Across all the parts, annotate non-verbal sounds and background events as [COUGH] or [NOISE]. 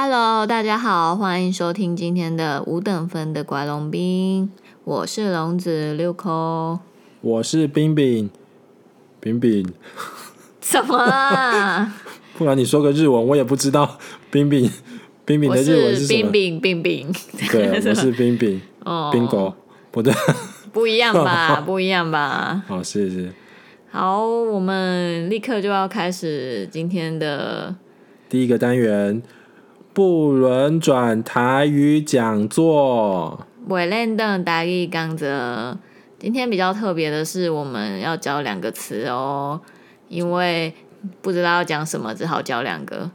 Hello，大家好，欢迎收听今天的五等分的乖龙兵，我是龙子六扣，我是冰冰，冰冰，怎么啦？[LAUGHS] 不然你说个日文，我也不知道。冰冰，冰冰的日文是什么？冰冰冰冰，对，我是冰冰，[LAUGHS] 哦，冰狗，不对，不一样吧？[LAUGHS] 不一样吧？好，谢谢。好，我们立刻就要开始今天的第一个单元。不轮转台语讲座，袂轮转台语讲座。今天比较特别的是，我们要教两个词哦，因为不知道要讲什么，只好教两个。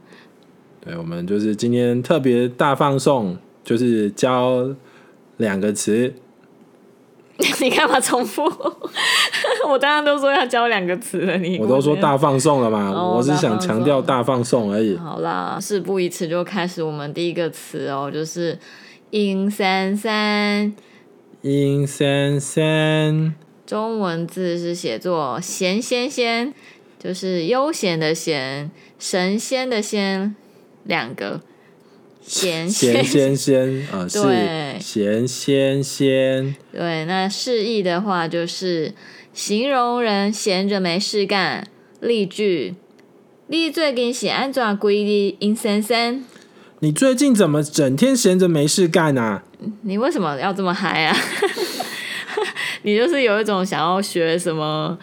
对，我们就是今天特别大放送，就是教两个词。[LAUGHS] 你干嘛重复？我刚刚都说要教两个词了，你我都说大放送了嘛，哦、我是想强调大放送而已。好啦，事不宜迟，就开始我们第一个词哦，就是“阴三三”。阴三三，中文字是写作“闲仙仙”，就是悠闲的闲，神仙的仙，两个。闲闲仙仙啊，是闲仙仙。对，那释义的话就是形容人闲着没事干。例句：你最近是安怎过的阴森森？你最近怎么整天闲着没事干啊？你为什么要这么嗨啊？[LAUGHS] 你就是有一种想要学什么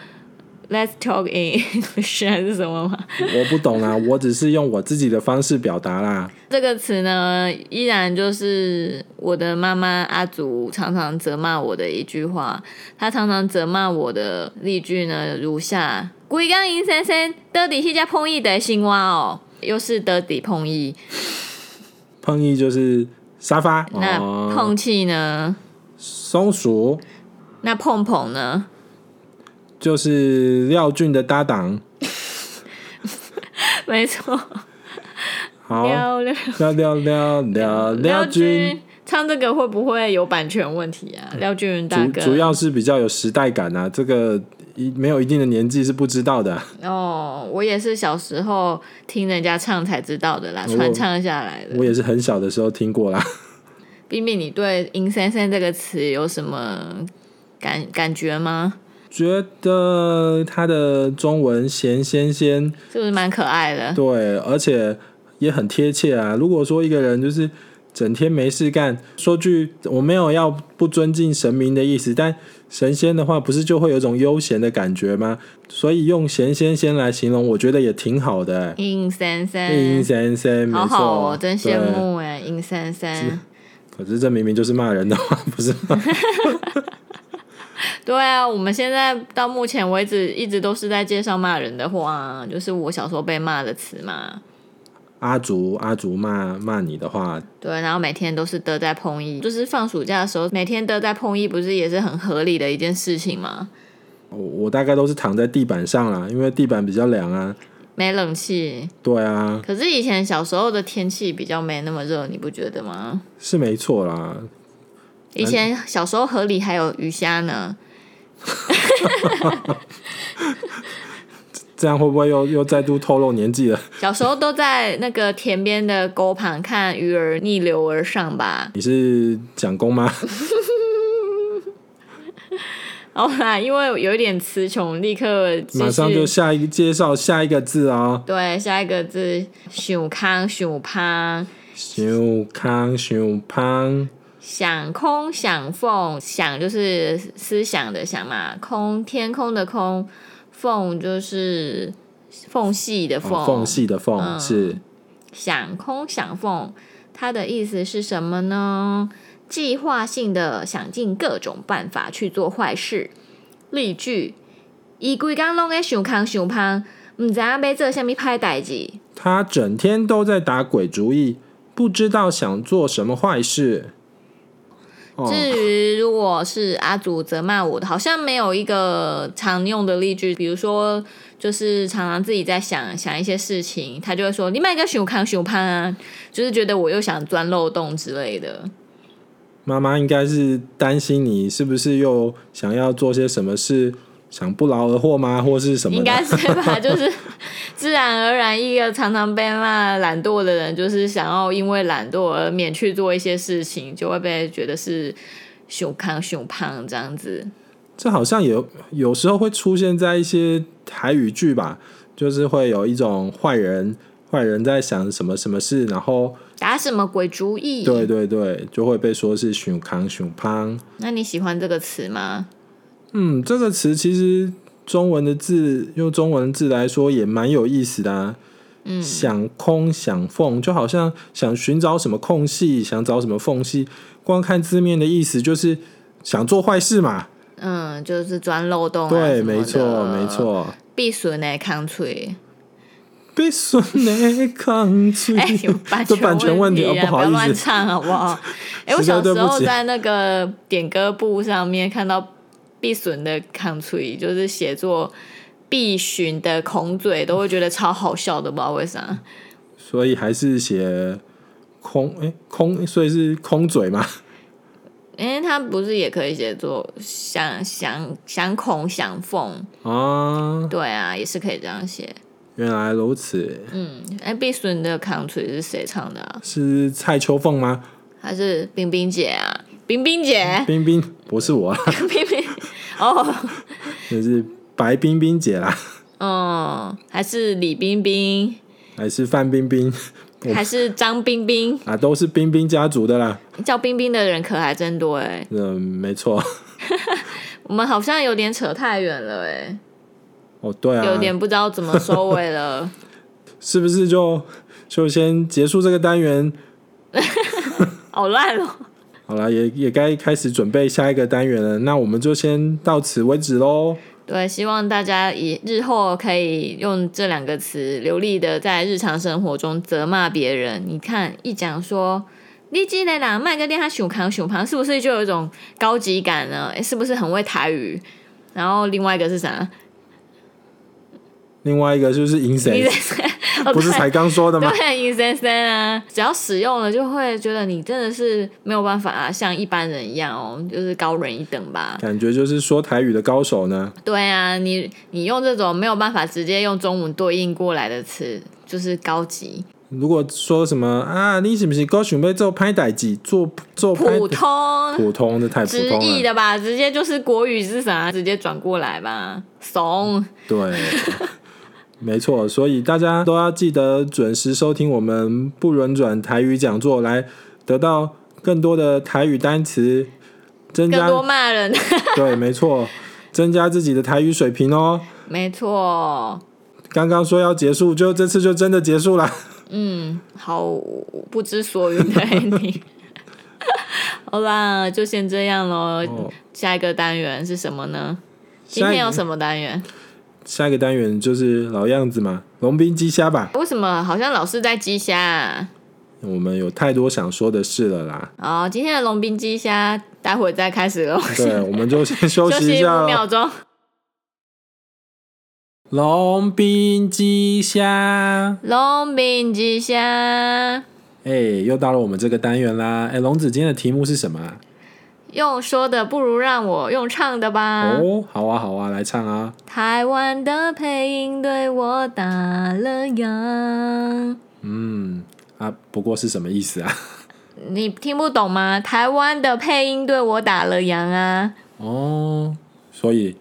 ？Let's talk in English [LAUGHS] 还是什么吗？我不懂啊，[LAUGHS] 我只是用我自己的方式表达啦。这个词呢，依然就是我的妈妈阿祖常常责骂我的一句话。她常常责骂我的例句呢，如下：规工阴森森，到底是家碰意的青蛙哦，又是得底碰意。碰意就是沙发。那碰气呢？松鼠。那碰碰呢？就是廖俊的搭档，[LAUGHS] 没错。好，廖廖廖廖廖廖俊唱这个会不会有版权问题啊？廖俊大哥，主主要是比较有时代感啊，这个一没有一定的年纪是不知道的啊。哦，我也是小时候听人家唱才知道的啦，传唱下来的。我也是很小的时候听过啦。[LAUGHS] 冰冰，你对“阴森森”这个词有什么感感觉吗？觉得他的中文“闲仙仙”是不是蛮可爱的？对，而且也很贴切啊。如果说一个人就是整天没事干，说句我没有要不尊敬神明的意思，但神仙的话不是就会有一种悠闲的感觉吗？所以用“闲仙仙”来形容，我觉得也挺好的。阴森森，阴森森，好好哦，真羡慕哎，阴森森。可是这明明就是骂人的话，不是吗？[LAUGHS] 对啊，我们现在到目前为止一直都是在介绍骂人的话，就是我小时候被骂的词嘛。阿竹阿竹骂骂你的话，对，然后每天都是得在碰一，就是放暑假的时候，每天得在碰一，不是也是很合理的一件事情吗？我我大概都是躺在地板上啦，因为地板比较凉啊，没冷气。对啊，可是以前小时候的天气比较没那么热，你不觉得吗？是没错啦。以前小时候河里还有鱼虾呢。[LAUGHS] 这样会不会又又再度透露年纪了？小时候都在那个田边的沟旁看鱼儿逆流而上吧？你是蒋公吗？[LAUGHS] 好啦，因为有一点词穷，立刻马上就下一个介绍下一个字哦。对，下一个字想康想胖，想康想胖。想空想缝，想就是思想的想嘛，空天空的空，缝就是缝隙的缝，缝隙的缝、嗯、是想空想缝，它的意思是什么呢？计划性的想尽各种办法去做坏事。例句：伊规工拢在想空想胖，唔知要做什么歹代志。他整天都在打鬼主意，不知道想做什么坏事。至于如果是阿祖责骂我的，好像没有一个常用的例句。比如说，就是常常自己在想想一些事情，他就会说：“你买个熊康熊胖啊！”就是觉得我又想钻漏洞之类的。妈妈应该是担心你是不是又想要做些什么事想不劳而获吗？或是什么？应该是吧，就是 [LAUGHS] 自然而然，一个常常被骂懒惰的人，就是想要因为懒惰而免去做一些事情，就会被觉得是熊康熊胖这样子。这好像有有时候会出现在一些台语剧吧，就是会有一种坏人，坏人在想什么什么事，然后打什么鬼主意？对对对，就会被说是熊康熊胖。那你喜欢这个词吗？嗯，这个词其实中文的字用中文字来说也蛮有意思的啊。嗯，想空想缝，就好像想寻找什么空隙，想找什么缝隙。光看字面的意思就是想做坏事嘛。嗯，就是钻漏洞啊。对，没错，没错。闭损的康脆，闭损的康脆。[LAUGHS] 哎，有版权问题啊！版权问题哦，不好意思，不要乱唱好不好？哎，我小时候在那个点歌簿上面看到闭损的 country，，就是写作必寻的空嘴，都会觉得超好笑的，不知道为啥。所以还是写空哎空，所以是空嘴吗？因为他不是也可以写作想想想孔想缝啊？对啊，也是可以这样写。原来如此。嗯，哎，必损的 country 是谁唱的啊？是蔡秋凤吗？还是冰冰姐啊？冰冰姐？冰冰不是我。冰冰哦，那是白冰冰姐啦。嗯，还是李冰冰？还是范冰冰？还是张冰冰啊，都是冰冰家族的啦。叫冰冰的人可还真多哎。嗯，没错。[LAUGHS] 我们好像有点扯太远了哎。哦，对啊，有点不知道怎么收尾了。[LAUGHS] 是不是就就先结束这个单元？[LAUGHS] 好烂哦。好了，也也该开始准备下一个单元了。那我们就先到此为止喽。对，希望大家以日后可以用这两个词流利的在日常生活中责骂别人。你看，一讲说“你进来啦，麦个电他熊扛熊旁”，是不是就有一种高级感呢？诶，是不是很会台语？然后另外一个是啥？另外一个就是。[LAUGHS] 不是才刚说的吗？对，阴森森啊，只要使用了，就会觉得你真的是没有办法啊，像一般人一样哦，就是高人一等吧。感觉就是说台语的高手呢。对啊，你你用这种没有办法直接用中文对应过来的词，就是高级。如果说什么啊，你是不是高雄被做拍歹机，做做普通普通的太普通了，直译的吧？直接就是国语是啥？直接转过来吧，怂。对。[LAUGHS] 没错，所以大家都要记得准时收听我们不轮转台语讲座，来得到更多的台语单词，增加更多骂人。[LAUGHS] 对，没错，增加自己的台语水平哦。没错。刚刚说要结束，就这次就真的结束了。嗯，好不知所云的你。[LAUGHS] 好啦，就先这样喽。哦，下一个单元是什么呢？今天有什么单元？下一个单元就是老样子嘛，龙兵鸡虾吧。为什么好像老是在鸡虾啊？我们有太多想说的事了啦。好，今天的龙兵鸡虾，待会再开始喽。对，[LAUGHS] 我们就先休息一下，五秒钟。龙兵鸡虾，龙兵鸡虾。哎，又到了我们这个单元啦。哎，龙子今天的题目是什么？用说的不如让我用唱的吧。哦，好啊，好啊，来唱啊。台湾的配音对我打了烊。嗯，啊，不过是什么意思啊？你听不懂吗？台湾的配音对我打了烊啊。哦，所以，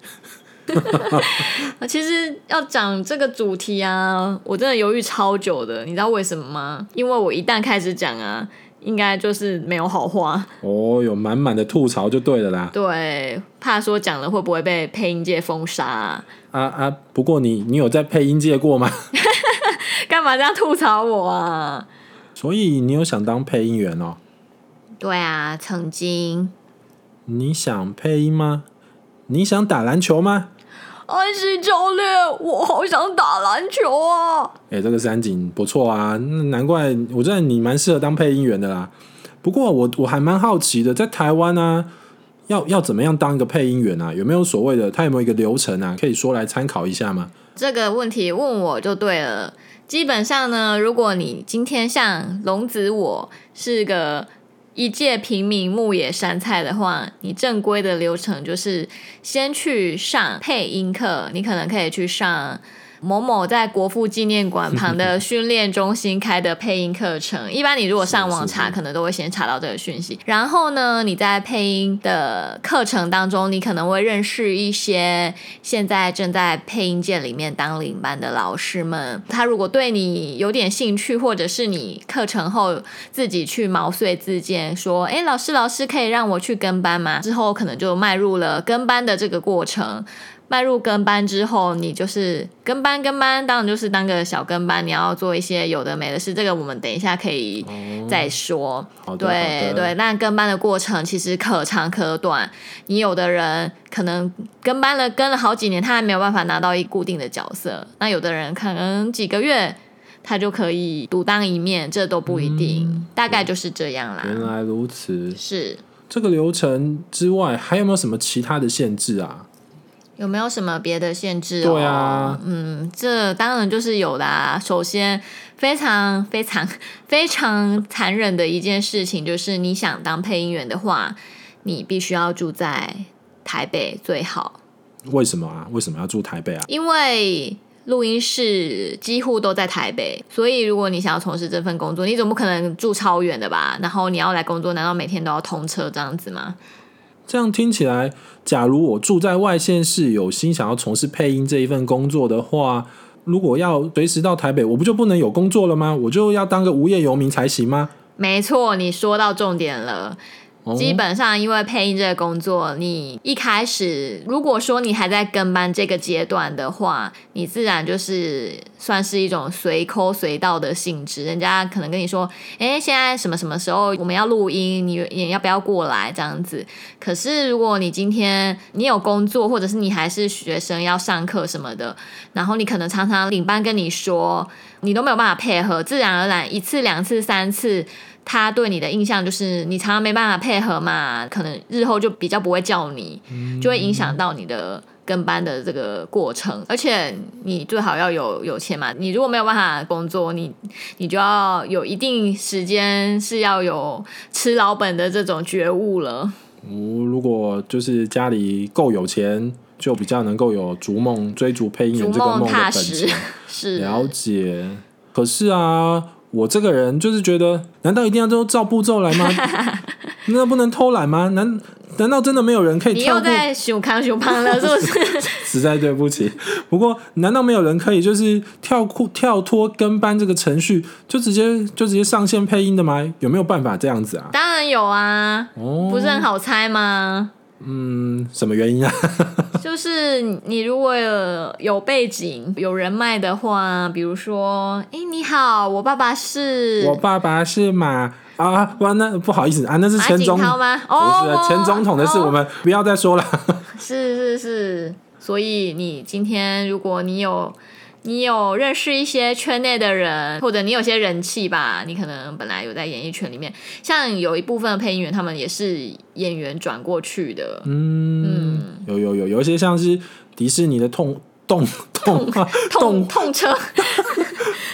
[LAUGHS] 其实要讲这个主题啊，我真的犹豫超久的。你知道为什么吗？因为我一旦开始讲啊。应该就是没有好话哦，有满满的吐槽就对了啦。对，怕说讲了会不会被配音界封杀啊？啊啊！不过你你有在配音界过吗？[LAUGHS] 干嘛这样吐槽我啊？所以你有想当配音员哦？对啊，曾经。你想配音吗？你想打篮球吗？安西教练，我好想打篮球啊！哎、欸，这个三井不错啊，难怪我觉得你蛮适合当配音员的啦。不过我我还蛮好奇的，在台湾呢、啊，要要怎么样当一个配音员啊？有没有所谓的？他有没有一个流程啊？可以说来参考一下吗？这个问题问我就对了。基本上呢，如果你今天像龙子我是个一介平民牧野山菜的话，你正规的流程就是先去上配音课，你可能可以去上。某某在国父纪念馆旁的训练中心开的配音课程，[LAUGHS] 一般你如果上网查，可能都会先查到这个讯息。然后呢，你在配音的课程当中，你可能会认识一些现在正在配音界里面当领班的老师们。他如果对你有点兴趣，或者是你课程后自己去毛遂自荐说：“哎，老师，老师可以让我去跟班吗？”之后可能就迈入了跟班的这个过程。迈入跟班之后，你就是跟班跟班，当然就是当个小跟班，你要做一些有的没的事。这个我们等一下可以再说。哦、对对，那跟班的过程其实可长可短。你有的人可能跟班了跟了好几年，他还没有办法拿到一固定的角色；那有的人可能几个月，他就可以独当一面，这都不一定。嗯、大概就是这样啦。原来如此。是这个流程之外，还有没有什么其他的限制啊？有没有什么别的限制？对啊，嗯，这当然就是有的啊。首先，非常非常非常残忍的一件事情，就是你想当配音员的话，你必须要住在台北最好。为什么啊？为什么要住台北啊？因为录音室几乎都在台北，所以如果你想要从事这份工作，你总不可能住超远的吧？然后你要来工作，难道每天都要通车这样子吗？这样听起来，假如我住在外县市，有心想要从事配音这一份工作的话，如果要随时到台北，我不就不能有工作了吗？我就要当个无业游民才行吗？没错，你说到重点了。基本上，因为配音这个工作，你一开始如果说你还在跟班这个阶段的话，你自然就是算是一种随抠随到的性质。人家可能跟你说：“哎，现在什么什么时候我们要录音，你你要不要过来？”这样子。可是如果你今天你有工作，或者是你还是学生要上课什么的，然后你可能常常领班跟你说，你都没有办法配合，自然而然一次、两次、三次。他对你的印象就是你常常没办法配合嘛，可能日后就比较不会叫你，就会影响到你的跟班的这个过程。而且你最好要有有钱嘛，你如果没有办法工作，你你就要有一定时间是要有吃老本的这种觉悟了。嗯，如果就是家里够有钱，就比较能够有逐梦追逐配音员这个梦的本钱。是了解，可是啊。我这个人就是觉得，难道一定要都照步骤来吗？[LAUGHS] 难道不能偷懒吗？难难道真的没有人可以跳过？你又在熊康熊胖了，是不是？[LAUGHS] 实在对不起。不过，难道没有人可以就是跳过跳脱跟班这个程序，就直接就直接上线配音的吗？有没有办法这样子啊？当然有啊，哦，不是很好猜吗？嗯，什么原因啊？[LAUGHS] 就是你如果有有背景、有人脉的话，比如说，哎，你好，我爸爸是，[LAUGHS] 我爸爸是马啊，哇，那不好意思啊，那是前总统吗？哦，不是前总统的事，我们不要再说了。[LAUGHS] 是是是，所以你今天如果你有。你有认识一些圈内的人，或者你有些人气吧？你可能本来有在演艺圈里面，像有一部分的配音员，他们也是演员转过去的。嗯，嗯有有有，有一些像是迪士尼的痛动动画动痛车。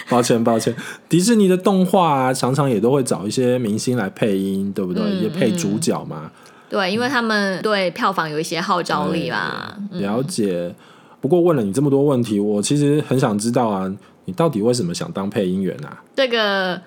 抱歉抱歉，迪士尼的动画啊，常常也都会找一些明星来配音，对不对？嗯、也配主角嘛。对，因为他们对票房有一些号召力啦。了解。不过问了你这么多问题，我其实很想知道啊，你到底为什么想当配音员啊？这个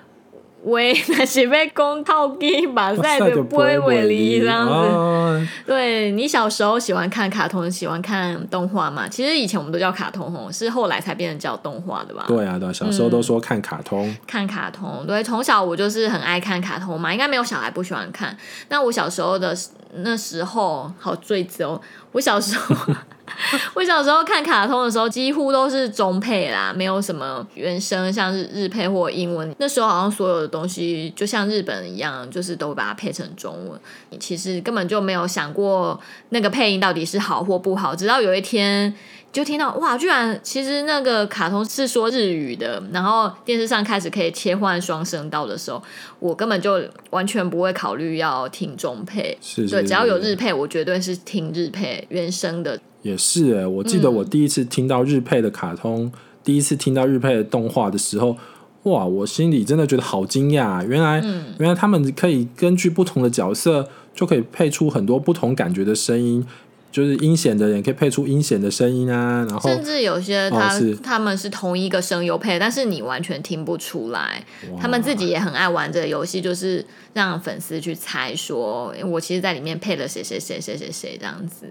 为那是被公套给把赛的不会为离这样子。哦、对，你小时候喜欢看卡通，喜欢看动画嘛？其实以前我们都叫卡通吼，是后来才变成叫动画的吧？对啊，对，小时候都说看卡通，嗯、看卡通。对，从小我就是很爱看卡通嘛，应该没有小孩不喜欢看。那我小时候的那时候，好赘字哦，我小时候。[LAUGHS] 我小时候看卡通的时候，几乎都是中配啦，没有什么原声，像是日配或英文。那时候好像所有的东西就像日本一样，就是都把它配成中文。你其实根本就没有想过那个配音到底是好或不好，直到有一天就听到哇，居然其实那个卡通是说日语的，然后电视上开始可以切换双声道的时候，我根本就完全不会考虑要听中配。是是是，对，只要有日配，我绝对是听日配原声的。也是哎，我记得我第一次听到日配的卡通，嗯、第一次听到日配的动画的时候，哇，我心里真的觉得好惊讶，原来、嗯、原来他们可以根据不同的角色，就可以配出很多不同感觉的声音。就是阴险的人可以配出阴险的声音啊，然后甚至有些他、哦、他们是同一个声优配，但是你完全听不出来。他们自己也很爱玩这个游戏，就是让粉丝去猜说，我其实在里面配了谁谁谁谁谁谁这样子。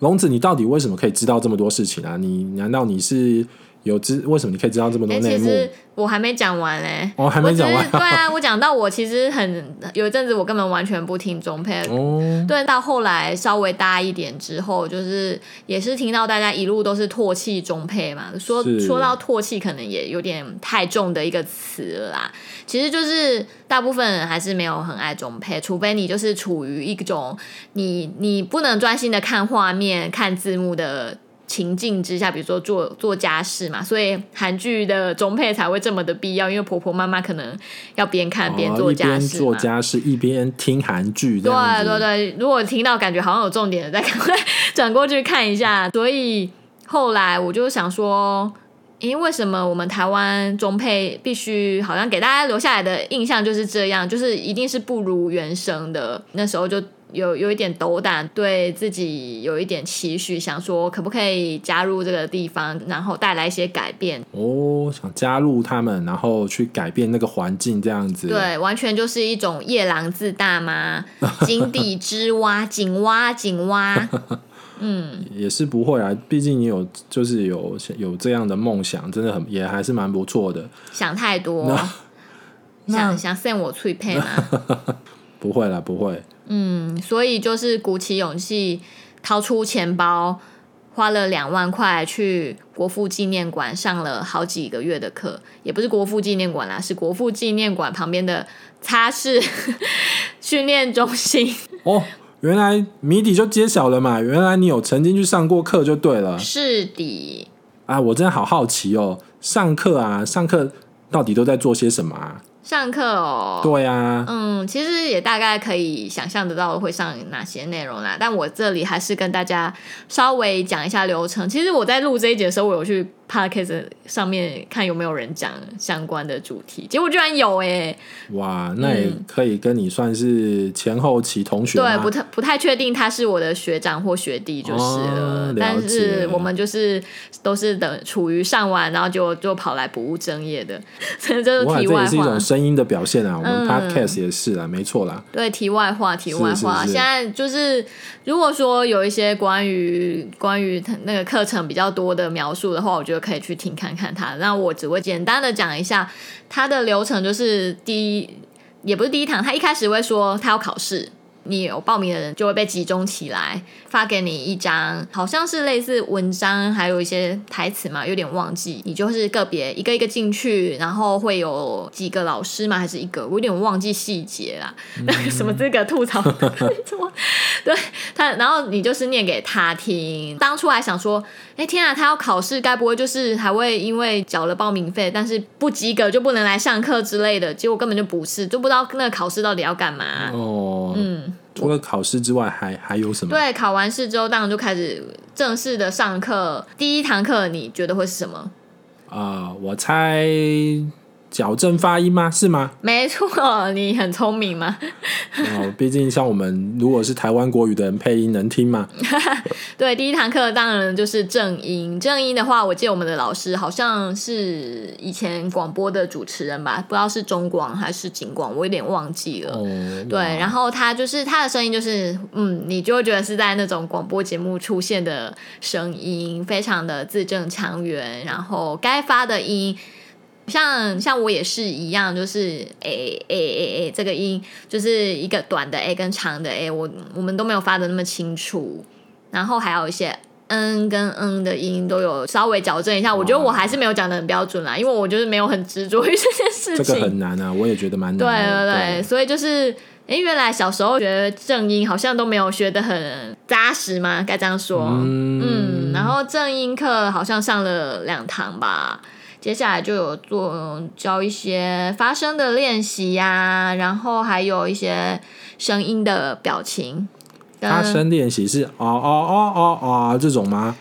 龙子，你到底为什么可以知道这么多事情啊？你难道你是？有知为什么你可以知道这么多内幕？其实我还没讲完嘞。我，还没讲完。对啊，我讲到我其实很有一阵子，我根本完全不听中配。哦。对，到后来稍微大一点之后，就是也是听到大家一路都是唾弃中配嘛。说说到唾弃，可能也有点太重的一个词了啦。其实就是大部分人还是没有很爱中配，除非你就是处于一种你你不能专心的看画面、看字幕的。情境之下，比如说做做家事嘛，所以韩剧的中配才会这么的必要，因为婆婆妈妈可能要边看边做家事，哦、做家事一边听韩剧。对对对，如果听到感觉好像有重点的，再赶快 [LAUGHS] 转过去看一下。所以后来我就想说，因为为什么我们台湾中配必须好像给大家留下来的印象就是这样，就是一定是不如原声的。那时候就。有有一点斗胆，对自己有一点期许，想说可不可以加入这个地方，然后带来一些改变。哦，想加入他们，然后去改变那个环境，这样子。对，完全就是一种夜郎自大嘛，[LAUGHS] 井底之蛙，井蛙，井蛙。嗯，也是不会啊，毕竟你有就是有有这样的梦想，真的很也还是蛮不错的。想太多，想想扇我脆配吗？[LAUGHS] 不会啦，不会。嗯，所以就是鼓起勇气，掏出钱包，花了两万块去国父纪念馆上了好几个月的课，也不是国父纪念馆啦，是国父纪念馆旁边的擦拭 [LAUGHS] 训练中心。[LAUGHS] 哦，原来谜底就揭晓了嘛！原来你有曾经去上过课就对了。是的。啊，我真的好好奇哦，上课啊，上课到底都在做些什么啊？上课哦，对呀、啊，嗯，其实也大概可以想象得到会上哪些内容啦。但我这里还是跟大家稍微讲一下流程。其实我在录这一节的时候，我有去 Podcast 上面看有没有人讲相关的主题，结果居然有哎、欸！哇，那也可以跟你算是前后期同学、嗯。对，不太不太确定他是我的学长或学弟就是了。哦、了但是我们就是都是等处于上完，然后就就跑来不务正业的，[LAUGHS] 这就是题外话。这也是一种声音的表现啊，我们 Podcast 也是啦，嗯、没错啦。对，题外话，题外话。现在就是如果说有一些关于关于那个课程比较多的描述的话，我觉得。可以去听看看他，那我只会简单的讲一下他的流程，就是第一，也不是第一堂，他一开始会说他要考试。你有报名的人就会被集中起来，发给你一张，好像是类似文章，还有一些台词嘛，有点忘记。你就是个别一个一个进去，然后会有几个老师嘛？还是一个？我有点忘记细节啦。那个、什么资格吐槽？对他，然后你就是念给他听。当初还想说，哎天啊，他要考试，该不会就是还会因为缴了报名费，但是不及格就不能来上课之类的？结果根本就不是，就不知道那个考试到底要干嘛。哦，嗯。除了考试之外还，还还有什么？对，考完试之后，当然就开始正式的上课。第一堂课，你觉得会是什么？啊、呃，我猜。矫正发音吗？是吗？没错，你很聪明嘛。哦，毕竟像我们如果是台湾国语的人，配音能听吗？[LAUGHS] 对，第一堂课当然就是正音。正音的话，我记得我们的老师好像是以前广播的主持人吧，不知道是中广还是警广，我有点忘记了。哦、对，然后他就是他的声音就是，嗯，你就会觉得是在那种广播节目出现的声音，非常的字正腔圆，然后该发的音。像像我也是一样，就是 a a a a 这个音就是一个短的 a 跟长的 a，我我们都没有发的那么清楚，然后还有一些嗯跟嗯的音都有稍微矫正一下。我觉得我还是没有讲的很标准啦，因为我就是没有很执着于 [LAUGHS] 这件事情。这个很难啊，我也觉得蛮难的。对对对，对所以就是，哎，原来小时候学正音好像都没有学的很扎实嘛，该这样说。嗯，嗯，然后正音课好像上了两堂吧。接下来就有做教一些发声的练习呀，然后还有一些声音的表情。发声练习是哦哦哦哦哦这种吗？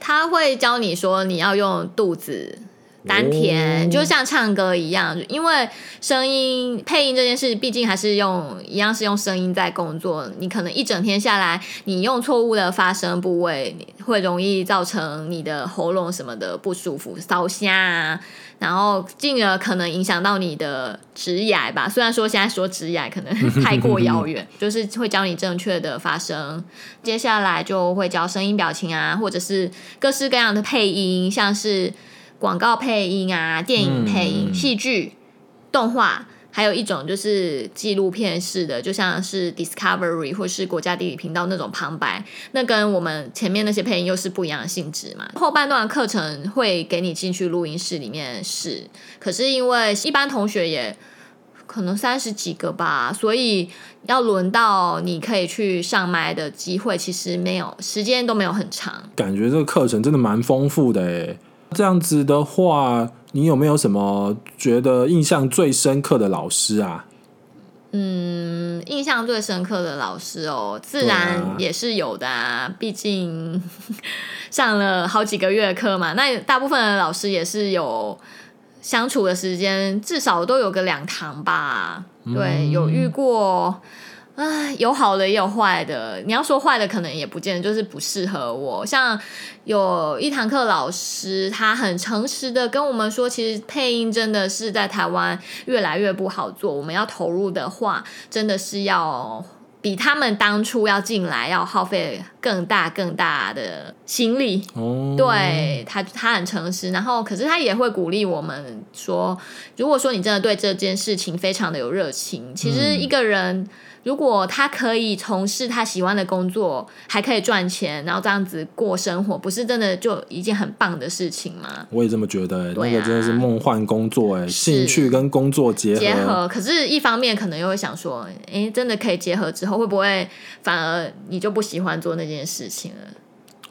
他会教你说你要用肚子丹田，就像唱歌一样，因为声音配音这件事，毕竟还是用一样是用声音在工作。你可能一整天下来，你用错误的发声部位，会容易造成你的喉咙什么的不舒服、烧瞎啊，然后进而可能影响到你的职涯吧。虽然说现在说职涯可能太过遥远，[LAUGHS] 就是会教你正确的发声。接下来就会教声音表情啊，或者是各式各样的配音，像是。广告配音啊，电影配音、嗯、戏剧、动画，还有一种就是纪录片式的，就像是 Discovery 或是国家地理频道那种旁白，那跟我们前面那些配音又是不一样的性质嘛。后半段的课程会给你进去录音室里面试，可是因为一般同学也可能三十几个吧，所以要轮到你可以去上麦的机会，其实没有时间都没有很长。感觉这个课程真的蛮丰富的诶。这样子的话，你有没有什么觉得印象最深刻的老师啊？嗯，印象最深刻的老师哦，自然也是有的啊。毕竟 [LAUGHS] 上了好几个月课嘛，那大部分的老师也是有相处的时间，至少都有个两堂吧。对，有遇过。唉，有好的也有坏的。你要说坏的，可能也不见得就是不适合我。像有一堂课，老师他很诚实的跟我们说，其实配音真的是在台湾越来越不好做。我们要投入的话，真的是要比他们当初要进来要耗费更大更大的心力。哦，对他，他很诚实。然后，可是他也会鼓励我们说，如果说你真的对这件事情非常的有热情，其实一个人。嗯如果他可以从事他喜欢的工作，还可以赚钱，然后这样子过生活，不是真的就一件很棒的事情吗？我也这么觉得，欸，那个真的是梦幻工作，哎，兴趣跟工作结合。结合，可是一方面可能又会想说，哎，真的可以结合之后，会不会反而你就不喜欢做那件事情了？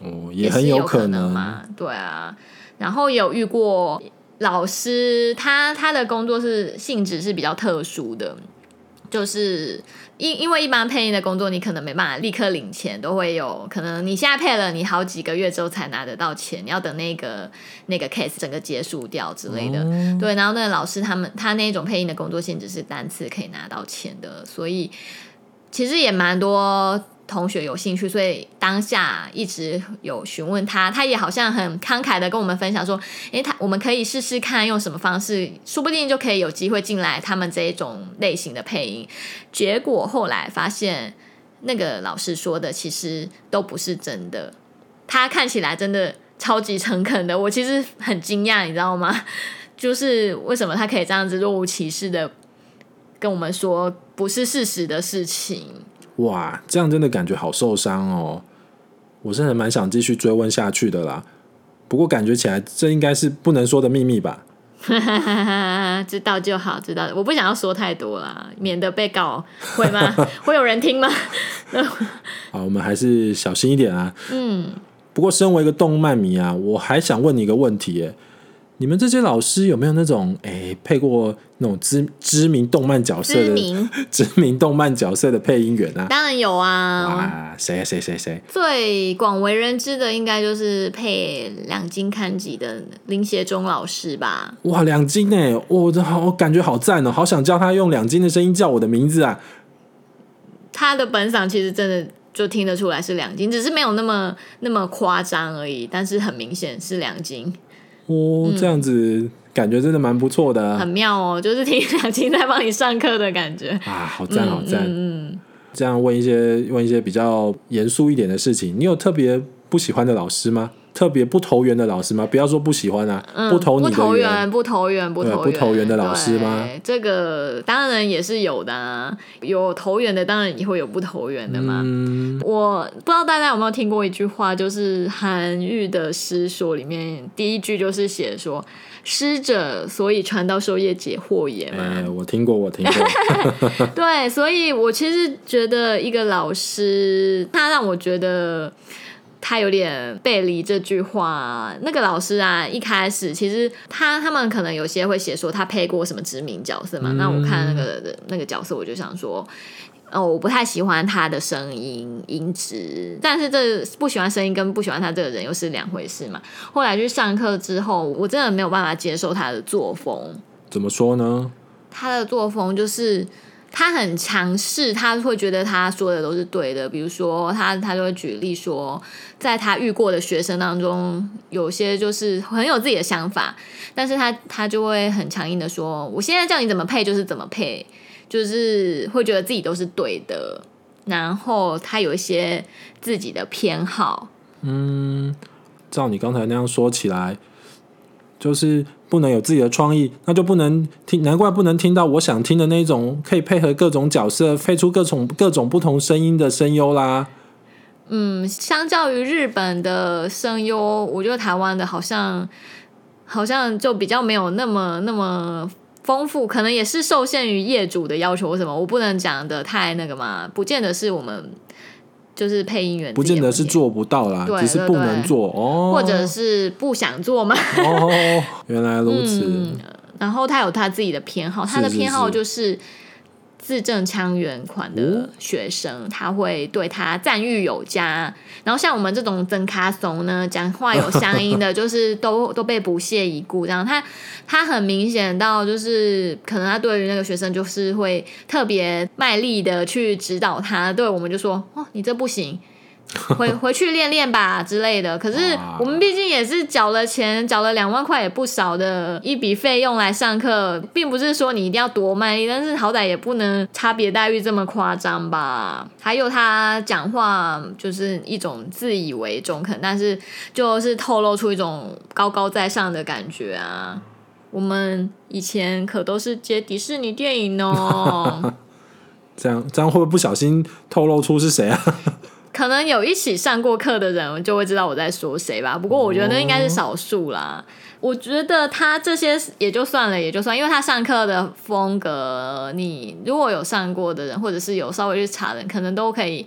哦，也很有可能嘛。对啊，然后有遇过老师，他他的工作是性质是比较特殊的，就是。因因为一般配音的工作，你可能没办法立刻领钱，都会有可能你现在配了，你好几个月之后才拿得到钱，你要等那个那个 case 整个结束掉之类的。嗯、对，然后那个老师他们他那种配音的工作性质是单次可以拿到钱的，所以其实也蛮多。同学有兴趣，所以当下一直有询问他，他也好像很慷慨的跟我们分享说：“诶，他我们可以试试看用什么方式，说不定就可以有机会进来他们这一种类型的配音。”结果后来发现，那个老师说的其实都不是真的。他看起来真的超级诚恳的，我其实很惊讶，你知道吗？[LAUGHS] 就是为什么他可以这样子若无其事的跟我们说不是事实的事情？哇，这样真的感觉好受伤哦！我真的蛮想继续追问下去的啦。不过感觉起来，这应该是不能说的秘密吧？[LAUGHS] 知道就好，知道。我不想要说太多啦，免得被告，会吗？[LAUGHS] 会有人听吗？[LAUGHS] 好，我们还是小心一点啊。嗯。不过，身为一个动漫迷啊，我还想问你一个问题耶。你们这些老师有没有那种诶、欸、配过那种知知名动漫角色的知名，[LAUGHS] 知名动漫角色的配音员啊？当然有啊！哇，谁谁谁谁？最广为人知的应该就是配两津勘吉的林协忠老师吧？哇，两金哎，我的好感觉好赞哦，好想叫他用两金的声音叫我的名字啊！他的本嗓其实真的就听得出来是两斤，只是没有那么那么夸张而已，但是很明显是两津。哦，这样子、嗯、感觉真的蛮不错的，很妙哦，就是听两津 [LAUGHS] 在帮你上课的感觉啊，好赞好赞。嗯，嗯，这样问一些问一些比较严肃一点的事情，你有特别不喜欢的老师吗？特别不投缘的老师吗？不要说不喜欢啊，嗯、不投你的缘，不投缘，不投缘，不投缘，不投缘的老师吗？这个当然也是有的啊，有投缘的，当然也会有不投缘的嘛。嗯、我不知道大家有没有听过一句话，就是韩愈的诗说里面第一句就是写说“师者，所以传道授业解惑也”嘛。哎，我听过，我听过。[LAUGHS] 对，所以我其实觉得一个老师，他让我觉得。他有点背离这句话。那个老师啊，一开始其实他他们可能有些会写说他配过什么知名角色嘛。嗯、那我看那个那个角色，我就想说，哦，我不太喜欢他的声音音质。但是这不喜欢声音跟不喜欢他这个人又是两回事嘛。后来去上课之后，我真的没有办法接受他的作风。怎么说呢？他的作风就是。他很强势，他会觉得他说的都是对的。比如说他，他就会举例说，在他遇过的学生当中，有些就是很有自己的想法，但是他他就会很强硬的说：“我现在叫你怎么配就是怎么配，就是会觉得自己都是对的。”然后他有一些自己的偏好。嗯，照你刚才那样说起来，就是。不能有自己的创意，那就不能听，难怪不能听到我想听的那种可以配合各种角色、配出各种各种不同声音的声优啦。嗯，相较于日本的声优，我觉得台湾的好像好像就比较没有那么那么丰富，可能也是受限于业主的要求什么，我不能讲的太那个嘛，不见得是我们。就是配音员，不见得是做不到啦，只是不能做哦，或者是不想做嘛。哦，原来如此。嗯，然后他有他自己的偏好，他的偏好就是。是是是字正腔圆款的学生，哦、他会对他赞誉有加。然后像我们这种真卡怂呢，讲话有乡音的，就是都都被不屑一顾。这样，他他很明显到，就是可能他对于那个学生，就是会特别卖力的去指导他。对我们就说：“哦，你这不行。” [LAUGHS] 回回去练练吧之类的，可是我们毕竟也是缴了钱，缴了两万块也不少的一笔费用来上课，并不是说你一定要多卖力，但是好歹也不能差别待遇这么夸张吧。还有他讲话就是一种自以为中肯，但是就是透露出一种高高在上的感觉啊。我们以前可都是接迪士尼电影哦，[LAUGHS] 这样这样会不会不小心透露出是谁啊？可能有一起上过课的人就会知道我在说谁吧。不过我觉得那应该是少数啦。我觉得他这些也就算了，也就算，因为他上课的风格，你如果有上过的人，或者是有稍微去查的人，可能都可以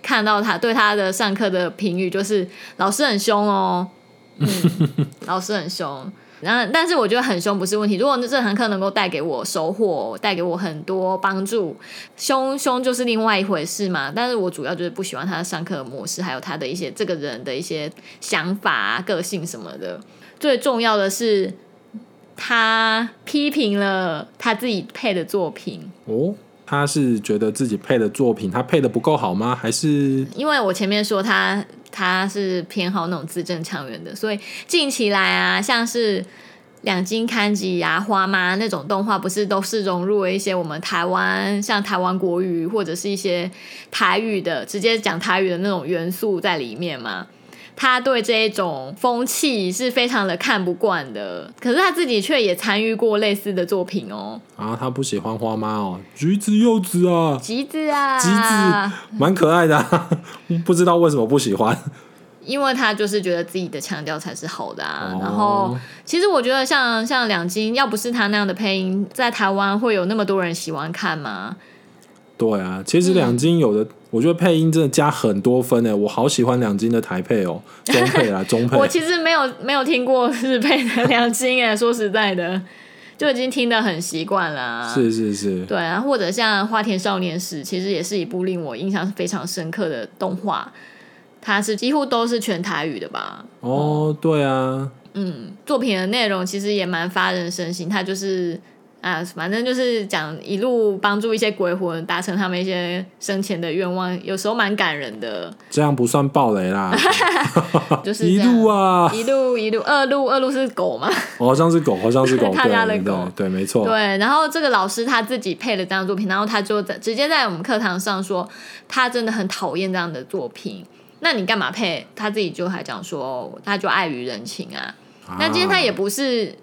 看到他对他的上课的评语，就是老师很凶哦，嗯，老师很凶。然后，但是我觉得很凶不是问题。如果这堂课能够带给我收获，带给我很多帮助，凶凶就是另外一回事嘛。但是我主要就是不喜欢他的上课的模式，还有他的一些这个人的一些想法啊、个性什么的。最重要的是，他批评了他自己配的作品。哦，他是觉得自己配的作品他配的不够好吗？还是因为我前面说他。他是偏好那种字正腔圆的，所以近期来啊，像是两津勘吉呀、花妈那种动画，不是都是融入了一些我们台湾像台湾国语或者是一些台语的直接讲台语的那种元素在里面吗？他对这一种风气是非常的看不惯的，可是他自己却也参与过类似的作品哦。啊，他不喜欢花妈哦，橘子柚子啊，橘子啊，橘子蛮可爱的啊，[LAUGHS] 不知道为什么不喜欢。因为他就是觉得自己的腔调才是好的啊。哦、然后，其实我觉得像像两金，要不是他那样的配音，在台湾会有那么多人喜欢看吗？对啊，其实两金有的。嗯我觉得配音真的加很多分诶，我好喜欢两金的台配哦，中配啦，[LAUGHS] 中配。我其实没有没有听过日配的两金诶，[LAUGHS] 说实在的，就已经听得很习惯了。是是是，对啊，或者像《花田少年史》，其实也是一部令我印象非常深刻的动画，它是几乎都是全台语的吧？哦，对啊，嗯，作品的内容其实也蛮发人深省，它就是。啊，反正就是讲一路帮助一些鬼魂达成他们一些生前的愿望，有时候蛮感人的。这样不算暴雷啦 [LAUGHS] [LAUGHS] 就是一路啊，一路一路，二路二路是狗吗？好像是狗，好像是狗，[LAUGHS] 他家的狗，对，没错。对，然后这个老师他自己配了这样作品，然后他就在直接在我们课堂上说，他真的很讨厌这样的作品。那你干嘛配？他自己就还讲说，他就碍于人情啊。啊那今天他也不是。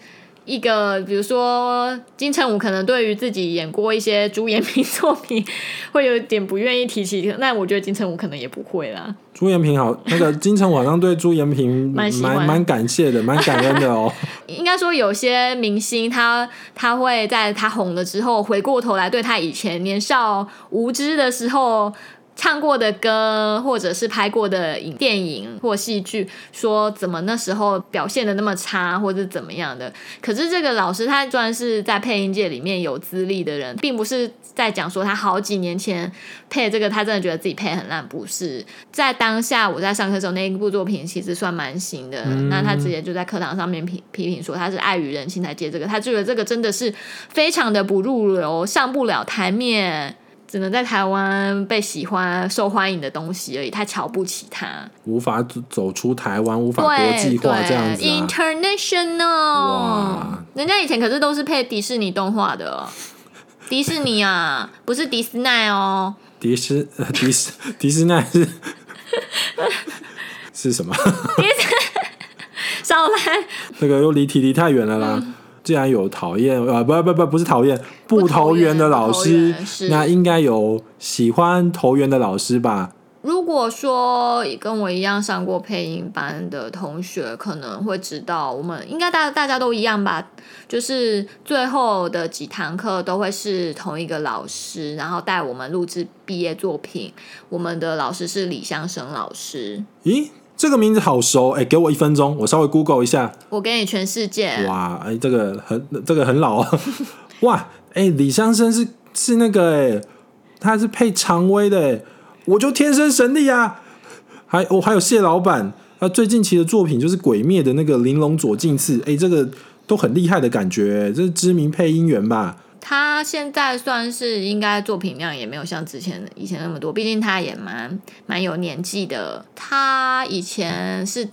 一个，比如说金城武可能对于自己演过一些朱延平作品，会有点不愿意提起。那我觉得金城武可能也不会啦。朱延平好，那个金城武好像对朱延平蛮蛮蛮感谢的，蛮感恩的哦。[LAUGHS] 应该说有些明星他他会在他红了之后，回过头来对他以前年少无知的时候。唱过的歌，或者是拍过的影电影或戏剧，说怎么那时候表现的那么差，或者怎么样的。可是这个老师他算是在配音界里面有资历的人，并不是在讲说他好几年前配这个，他真的觉得自己配很烂，不是。在当下我在上课的时候，那一部作品其实算蛮新的，嗯、那他直接就在课堂上面批批评说他是碍于人情才接这个，他觉得这个真的是非常的不入流，上不了台面。只能在台湾被喜欢、受欢迎的东西而已，太瞧不起他，无法走出台湾，无法国际化这样子、啊。International，哇！人家以前可是都是配迪士尼动画的，迪士尼啊，[LAUGHS] 不是迪斯奈哦。迪士迪士迪士奈是 [LAUGHS] 是什么？迪士少来，那个又离题离太远了啦。嗯既然有讨厌啊，不不不，不是讨厌不投缘的老师，那应该有喜欢投缘的老师吧？如果说跟我一样上过配音班的同学，可能会知道，我们应该大大家都一样吧？就是最后的几堂课都会是同一个老师，然后带我们录制毕业作品。我们的老师是李香生老师。咦？这个名字好熟，哎，给我一分钟，我稍微 Google 一下。我给你全世界。哇，哎，这个很，这个很老啊。[LAUGHS] 哇，哎，李香生是是那个，哎，他是配常威的，哎，我就天生神力啊。还我、哦、还有谢老板，他最近期的作品就是《鬼灭》的那个玲珑左近次，哎，这个都很厉害的感觉，这是知名配音员吧？他现在算是应该作品量也没有像之前以前那么多，毕竟他也蛮蛮有年纪的。他以前是。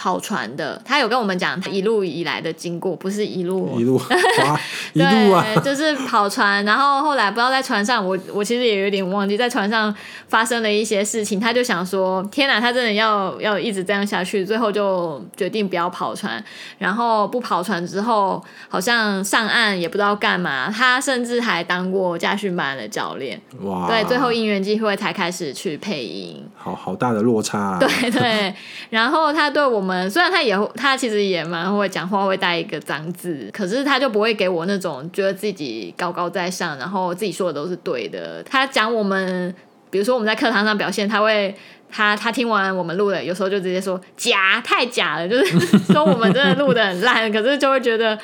跑船的，他有跟我们讲他一路以来的经过，不是一路 [LAUGHS] 一路啊，一路啊，就是跑船。然后后来不知道在船上，我我其实也有点忘记在船上发生了一些事情。他就想说，天哪，他真的要要一直这样下去，最后就决定不要跑船。然后不跑船之后，好像上岸也不知道干嘛。他甚至还当过驾训班的教练。哇，对，最后因缘机会才开始去配音。好好大的落差啊。对对，[LAUGHS] 然后他对我们。们虽然他也他其实也蛮会讲话，会带一个脏字，可是他就不会给我那种觉得自己高高在上，然后自己说的都是对的。他讲我们，比如说我们在课堂上表现，他会他他听完我们录的，有时候就直接说假，太假了，就是说我们真的录的很烂，可是就会觉得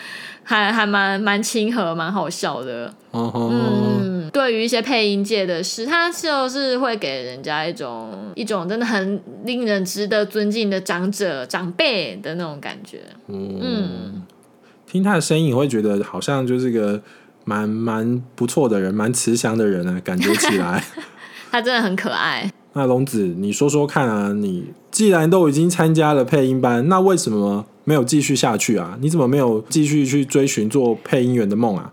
还还蛮蛮亲和，蛮好笑的。嗯。对于一些配音界的事，他就是会给人家一种一种真的很令人值得尊敬的长者长辈的那种感觉。嗯，嗯，听他的声音，你会觉得好像就是个蛮蛮不错的人，蛮慈祥的人啊，感觉起来。[LAUGHS] 他真的很可爱。那龙子，你说说看啊，你既然都已经参加了配音班，那为什么没有继续下去啊？你怎么没有继续去追寻做配音员的梦啊？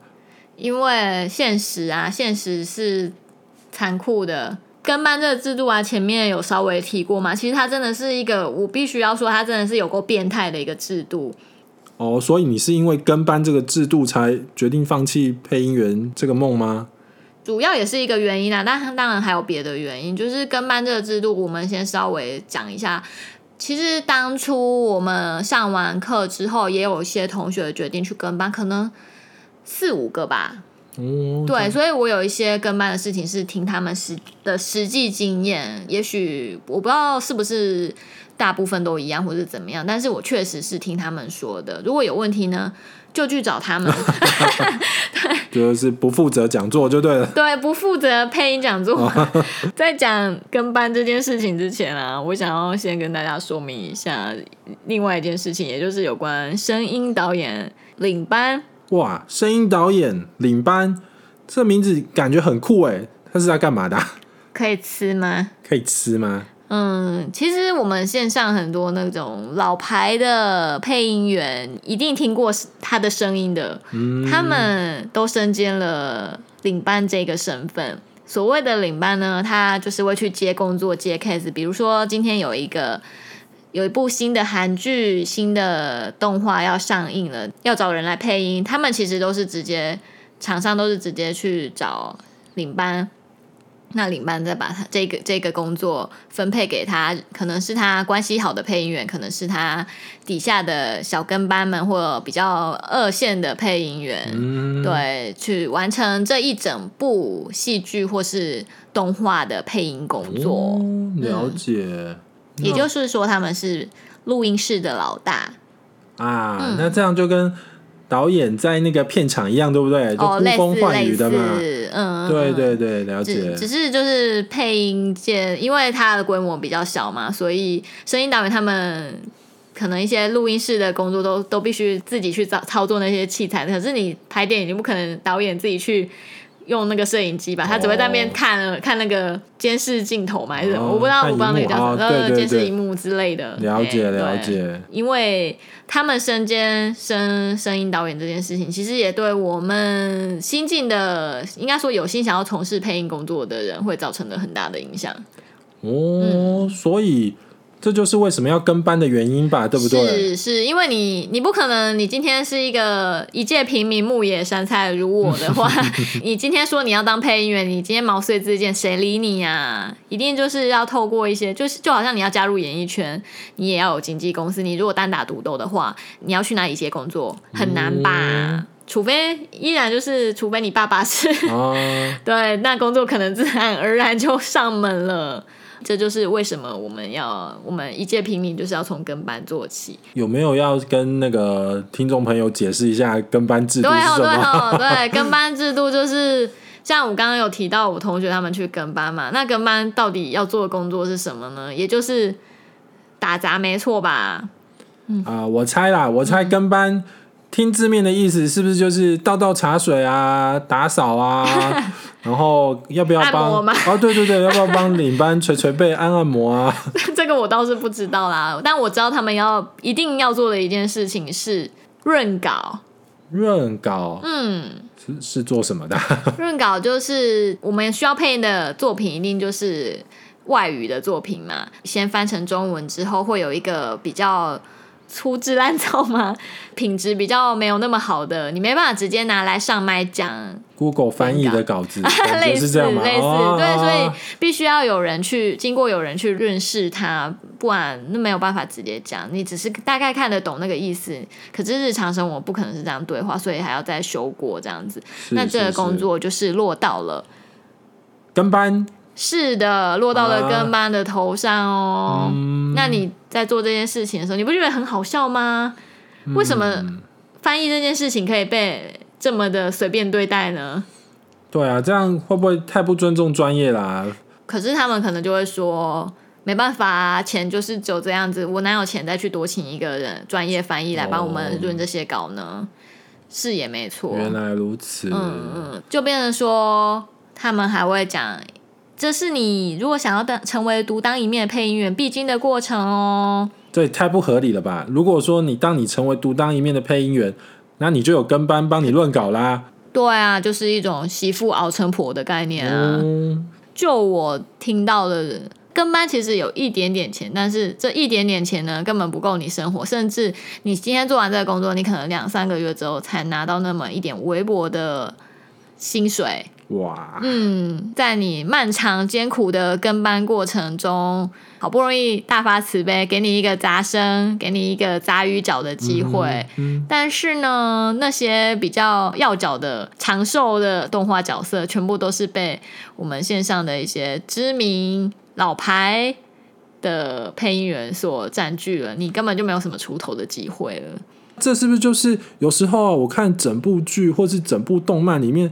因为现实啊，现实是残酷的。跟班这个制度啊，前面有稍微提过嘛。其实它真的是一个，我必须要说，它真的是有够变态的一个制度。哦，所以你是因为跟班这个制度才决定放弃配音员这个梦吗？主要也是一个原因啊，但当然还有别的原因。就是跟班这个制度，我们先稍微讲一下。其实当初我们上完课之后，也有一些同学决定去跟班，可能。四五个吧，嗯，对，所以我有一些跟班的事情是听他们实的实际经验，也许我不知道是不是大部分都一样，或是怎么样，但是我确实是听他们说的。如果有问题呢，就去找他们。对，[LAUGHS] 就是不负责讲座就对了。[LAUGHS] 对，不负责配音讲座。[LAUGHS] 在讲跟班这件事情之前啊，我想要先跟大家说明一下另外一件事情，也就是有关声音导演领班。哇，声音导演领班，这名字感觉很酷哎！他是在干嘛的啊？可以吃吗？可以吃吗？嗯，其实我们线上很多那种老牌的配音员，一定听过他的声音的。嗯，他们都身兼了领班这个身份。所谓的领班呢，他就是会去接工作、接 case。比如说今天有一个。有一部新的韩剧、新的动画要上映了，要找人来配音。他们其实都是直接，厂商都是直接去找领班，那领班再把他这个这个工作分配给他，可能是他关系好的配音员，可能是他底下的小跟班们，或者比较二线的配音员，嗯、对，去完成这一整部戏剧或是动画的配音工作。哦、了解、嗯，也就是说他们是录音室的老大啊、嗯。那这样就跟。导演在那个片场一样，对不对？就呼风唤雨的嘛。嗯，对对对，了解。只，只是就是配音界，因为它的规模比较小嘛，所以声音导演他们可能一些录音室的工作都都必须自己去操操作那些器材。可是你拍电影，你不可能导演自己去。用那个摄影机吧，他只会在那边看、哦、看那个监视镜头嘛，还是什么？我不知道，我不知道那个叫什么，监视荧幕之类的。了解了解。因为他们身兼声声音导演这件事情，其实也对我们新进的，应该说有心想要从事配音工作的人，会造成了很大的影响。哦，嗯、所以。这就是为什么要跟班的原因吧，对不对？是是，因为你你不可能，你今天是一个一介平民牧野山菜如我的话，[LAUGHS] 你今天说你要当配音员，你今天毛遂自荐，谁理你呀、啊？一定就是要透过一些，就是就好像你要加入演艺圈，你也要有经纪公司。你如果单打独斗的话，你要去哪里接工作很难吧？嗯、除非依然就是，除非你爸爸是，啊、对，那工作可能自然而然就上门了。这就是为什么我们要我们一介平民就是要从跟班做起。有没有要跟那个听众朋友解释一下跟班制度是什么？对哦，对哦，对，[LAUGHS] 跟班制度就是像我刚刚有提到我同学他们去跟班嘛，那跟班到底要做的工作是什么呢？也就是打杂，没错吧？嗯啊、呃，我猜啦，我猜跟班。嗯听字面的意思是不是就是倒倒茶水啊、打扫啊，[LAUGHS] 然后要不要帮？哦，对对对，要不要帮领班捶捶背、按按摩啊？[LAUGHS] 这个我倒是不知道啦，但我知道他们要一定要做的一件事情是润稿。润稿，嗯，是是做什么的？[LAUGHS] 润稿就是我们需要配音的作品，一定就是外语的作品嘛。先翻成中文之后，会有一个比较。粗制滥造吗？品质比较没有那么好的，你没办法直接拿来上麦讲。Google 翻译的稿子，[LAUGHS] 类似？类似，哦、对，所以必须要有人去经过有人去润饰它，不然那没有办法直接讲。你只是大概看得懂那个意思，可是日常生活不可能是这样对话，所以还要再修过这样子。那这个工作就是落到了跟班。是的，落到了跟班的头上哦。啊嗯、那你在做这件事情的时候，你不觉得很好笑吗？嗯、为什么翻译这件事情可以被这么的随便对待呢？对啊，这样会不会太不尊重专业啦？可是他们可能就会说，没办法啊，钱就是只有这样子，我哪有钱再去多请一个人专业翻译来帮我们润这些稿呢？哦、是也没错。原来如此。嗯嗯，就变成说，他们还会讲。这是你如果想要当成为独当一面的配音员必经的过程哦。对，太不合理了吧？如果说你当你成为独当一面的配音员，那你就有跟班帮你润稿啦。对啊，就是一种媳妇熬成婆的概念啊。嗯、就我听到的，跟班其实有一点点钱，但是这一点点钱呢，根本不够你生活。甚至你今天做完这个工作，你可能两三个月之后才拿到那么一点微薄的薪水。哇，嗯，在你漫长艰苦的跟班过程中，好不容易大发慈悲，给你一个杂声，给你一个杂鱼角的机会。嗯嗯、但是呢，那些比较要角的长寿的动画角色，全部都是被我们线上的一些知名老牌的配音员所占据了，你根本就没有什么出头的机会了。这是不是就是有时候我看整部剧或是整部动漫里面？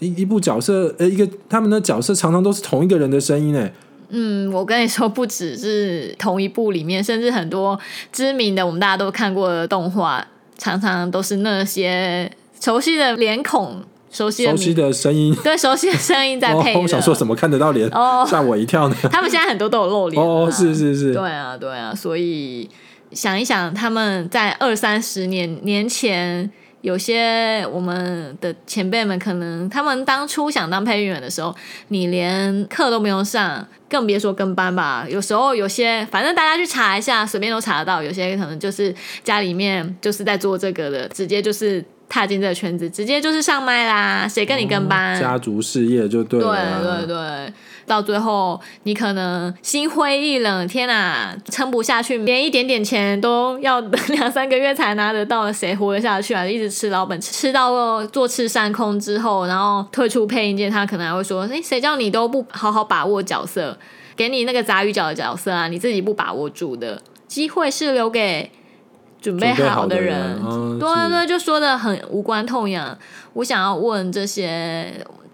一一部角色，呃，一个他们的角色常常都是同一个人的声音，哎，嗯，我跟你说，不只是同一部里面，甚至很多知名的我们大家都看过的动画，常常都是那些熟悉的脸孔、熟悉的、熟悉的声音，对，熟悉的声音在 [LAUGHS] 配。哦，我想说什么看得到脸？哦，吓我一跳呢。他们现在很多都有露脸。哦，是是是。对啊，对啊，所以想一想，他们在二三十年年前。有些我们的前辈们可能，他们当初想当配音员的时候，你连课都不用上，更别说跟班吧。有时候有些，反正大家去查一下，随便都查得到。有些可能就是家里面就是在做这个的，直接就是踏进这个圈子，直接就是上麦啦，谁跟你跟班？哦、家族事业就对了。对对对，到最后你可能心灰意冷，天哪，撑不下去，连一点点钱都要等两三个月才拿得到，谁活得下去啊？一直吃老本，吃到坐吃山空之后，然后退出配音界，他可能还会说：“哎，谁叫你都不好好把握角色，给你那个杂鱼角的角色啊，你自己不把握住的机会是留给。”准备好的人，的人嗯、对对，就说的很无关痛痒。我想要问这些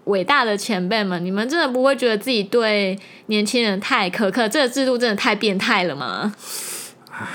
伟大的前辈们，你们真的不会觉得自己对年轻人太苛刻？这个制度真的太变态了吗？唉，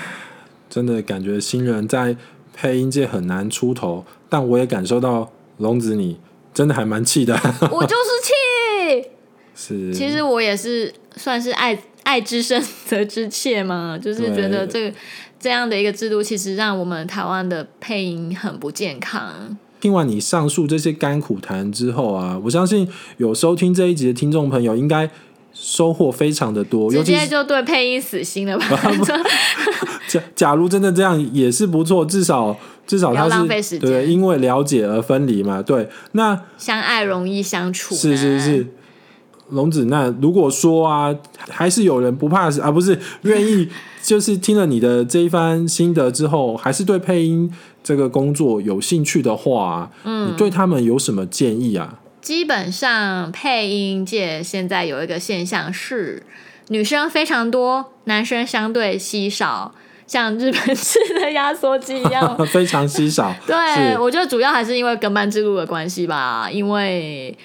真的感觉新人在配音界很难出头，但我也感受到龙子你真的还蛮气的。[LAUGHS] 我就是气，是，其实我也是算是爱爱之深责之切嘛，就是觉得这个。这样的一个制度，其实让我们台湾的配音很不健康。听完你上述这些甘苦谈之后啊，我相信有收听这一集的听众朋友，应该收获非常的多。直接就对配音死心了吧？[LAUGHS] [LAUGHS] 假假如真的这样也是不错，至少至少他是浪费时间，对，因为了解而分离嘛。对，那相爱容易相处，是是是。龙子，那如果说啊，还是有人不怕死啊，不是愿意。就是听了你的这一番心得之后，还是对配音这个工作有兴趣的话，嗯，你对他们有什么建议啊？基本上配音界现在有一个现象是，女生非常多，男生相对稀少，像日本式的压缩机一样，[LAUGHS] 非常稀少。对，我觉得主要还是因为跟班制度的关系吧，因为。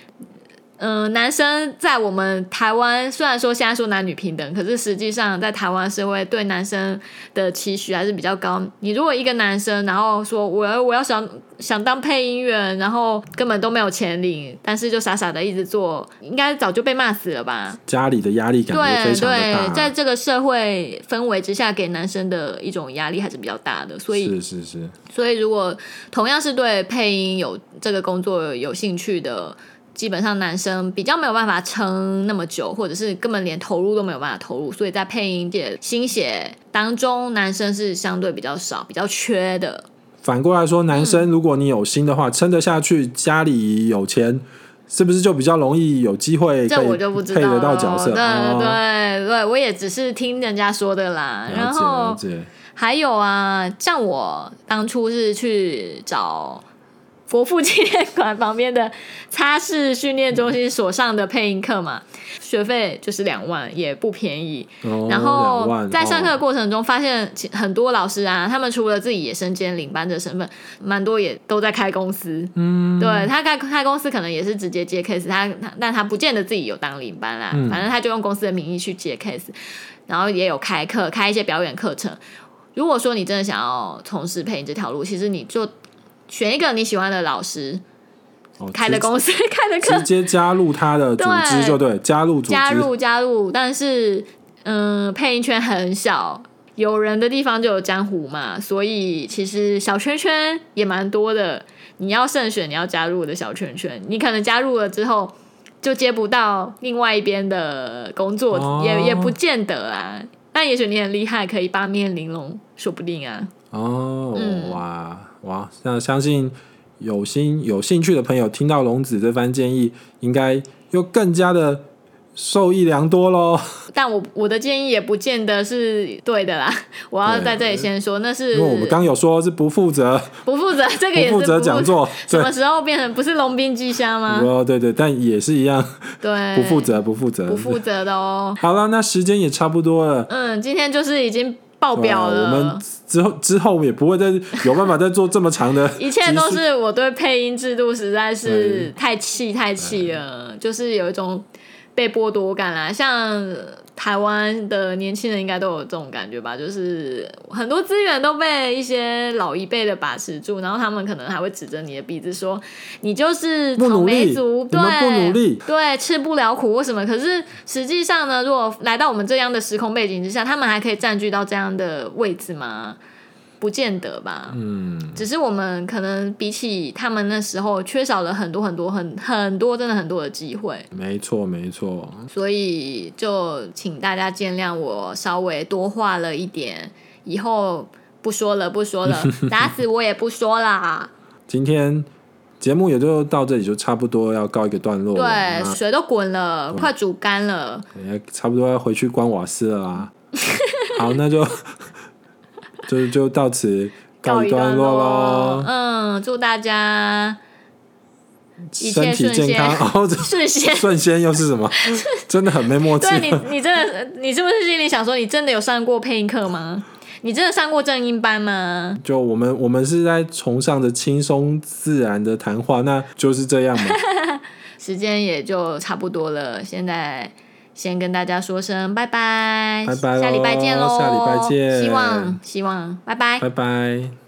嗯、呃，男生在我们台湾虽然说现在说男女平等，可是实际上在台湾社会对男生的期许还是比较高。你如果一个男生，然后说我要我要想想当配音员，然后根本都没有钱领，但是就傻傻的一直做，应该早就被骂死了吧？家里的压力感觉非常的大。对对，在这个社会氛围之下，给男生的一种压力还是比较大的。所以是是是。所以如果同样是对配音有这个工作有兴趣的。基本上男生比较没有办法撑那么久，或者是根本连投入都没有办法投入，所以在配音界新血当中，男生是相对比较少、比较缺的。反过来说，男生如果你有心的话，撑、嗯、得下去，家里有钱，是不是就比较容易有机会？这我就不知道。配得到角色，对对对，我也只是听人家说的啦。然后还有啊，像我当初是去找。国父纪念馆旁边的擦拭训练中心所上的配音课嘛，[LAUGHS] 学费就是两万，也不便宜。哦、然后在上课的过程中，发现很多老师啊，他们除了自己也身兼领班的身份，蛮多也都在开公司。嗯，对，他开开公司可能也是直接接 case，他但他不见得自己有当领班啦，嗯、反正他就用公司的名义去接 case，然后也有开课，开一些表演课程。如果说你真的想要从事配音这条路，其实你就。选一个你喜欢的老师，哦、开的公司 [LAUGHS] 开的课，直接加入他的组织就对，加入组织加入加入。但是，嗯，配音圈很小，有人的地方就有江湖嘛，所以其实小圈圈也蛮多的。你要慎选你要加入的小圈圈，你可能加入了之后就接不到另外一边的工作，哦、也也不见得啊。但也许你很厉害，可以八面玲珑，说不定啊。哦，嗯、哇。哇，那相信有心有兴趣的朋友听到龙子这番建议，应该又更加的受益良多喽。[LAUGHS] 但我我的建议也不见得是对的啦，我要在这里先说，那是因为我们刚有说是不负责，[LAUGHS] 不负责，这个也是不负责讲座，什么时候变成不是龙兵巨虾吗？哦，对对，但也是一样，对，不负责，不负责，不负责的哦。好了，那时间也差不多了，嗯，今天就是已经。爆表了，我们之后之后也不会再有办法再做这么长的。[LAUGHS] 一切都是我对配音制度实在是太气太气了，就是有一种被剥夺感啦，像。台湾的年轻人应该都有这种感觉吧，就是很多资源都被一些老一辈的把持住，然后他们可能还会指着你的鼻子说你就是草莓族，对，不努力，对，吃不了苦为什么。可是实际上呢，如果来到我们这样的时空背景之下，他们还可以占据到这样的位置吗？不见得吧，嗯，只是我们可能比起他们那时候缺少了很多很多很很多真的很多的机会，没错没错，所以就请大家见谅我稍微多话了一点，以后不说了不说了，[LAUGHS] 打死我也不说啦。今天节目也就到这里，就差不多要告一个段落了。对，水都滚了，快煮干了，也差不多要回去关瓦斯了啦。好，那就就就到此告一段落喽。嗯，祝大家身体健康。哦，顺仙顺仙又是什么？[LAUGHS] 真的很没默契。对你，你真的，你是不是心里想说，你真的有上过配音课吗？你真的上过正音班吗？就我们，我们是在崇尚着轻松自然的谈话，那就是这样嘛。[LAUGHS] 时间也就差不多了，现在。先跟大家说声拜拜，拜拜，下礼拜见喽！下礼拜见，希望希望，拜拜，拜拜。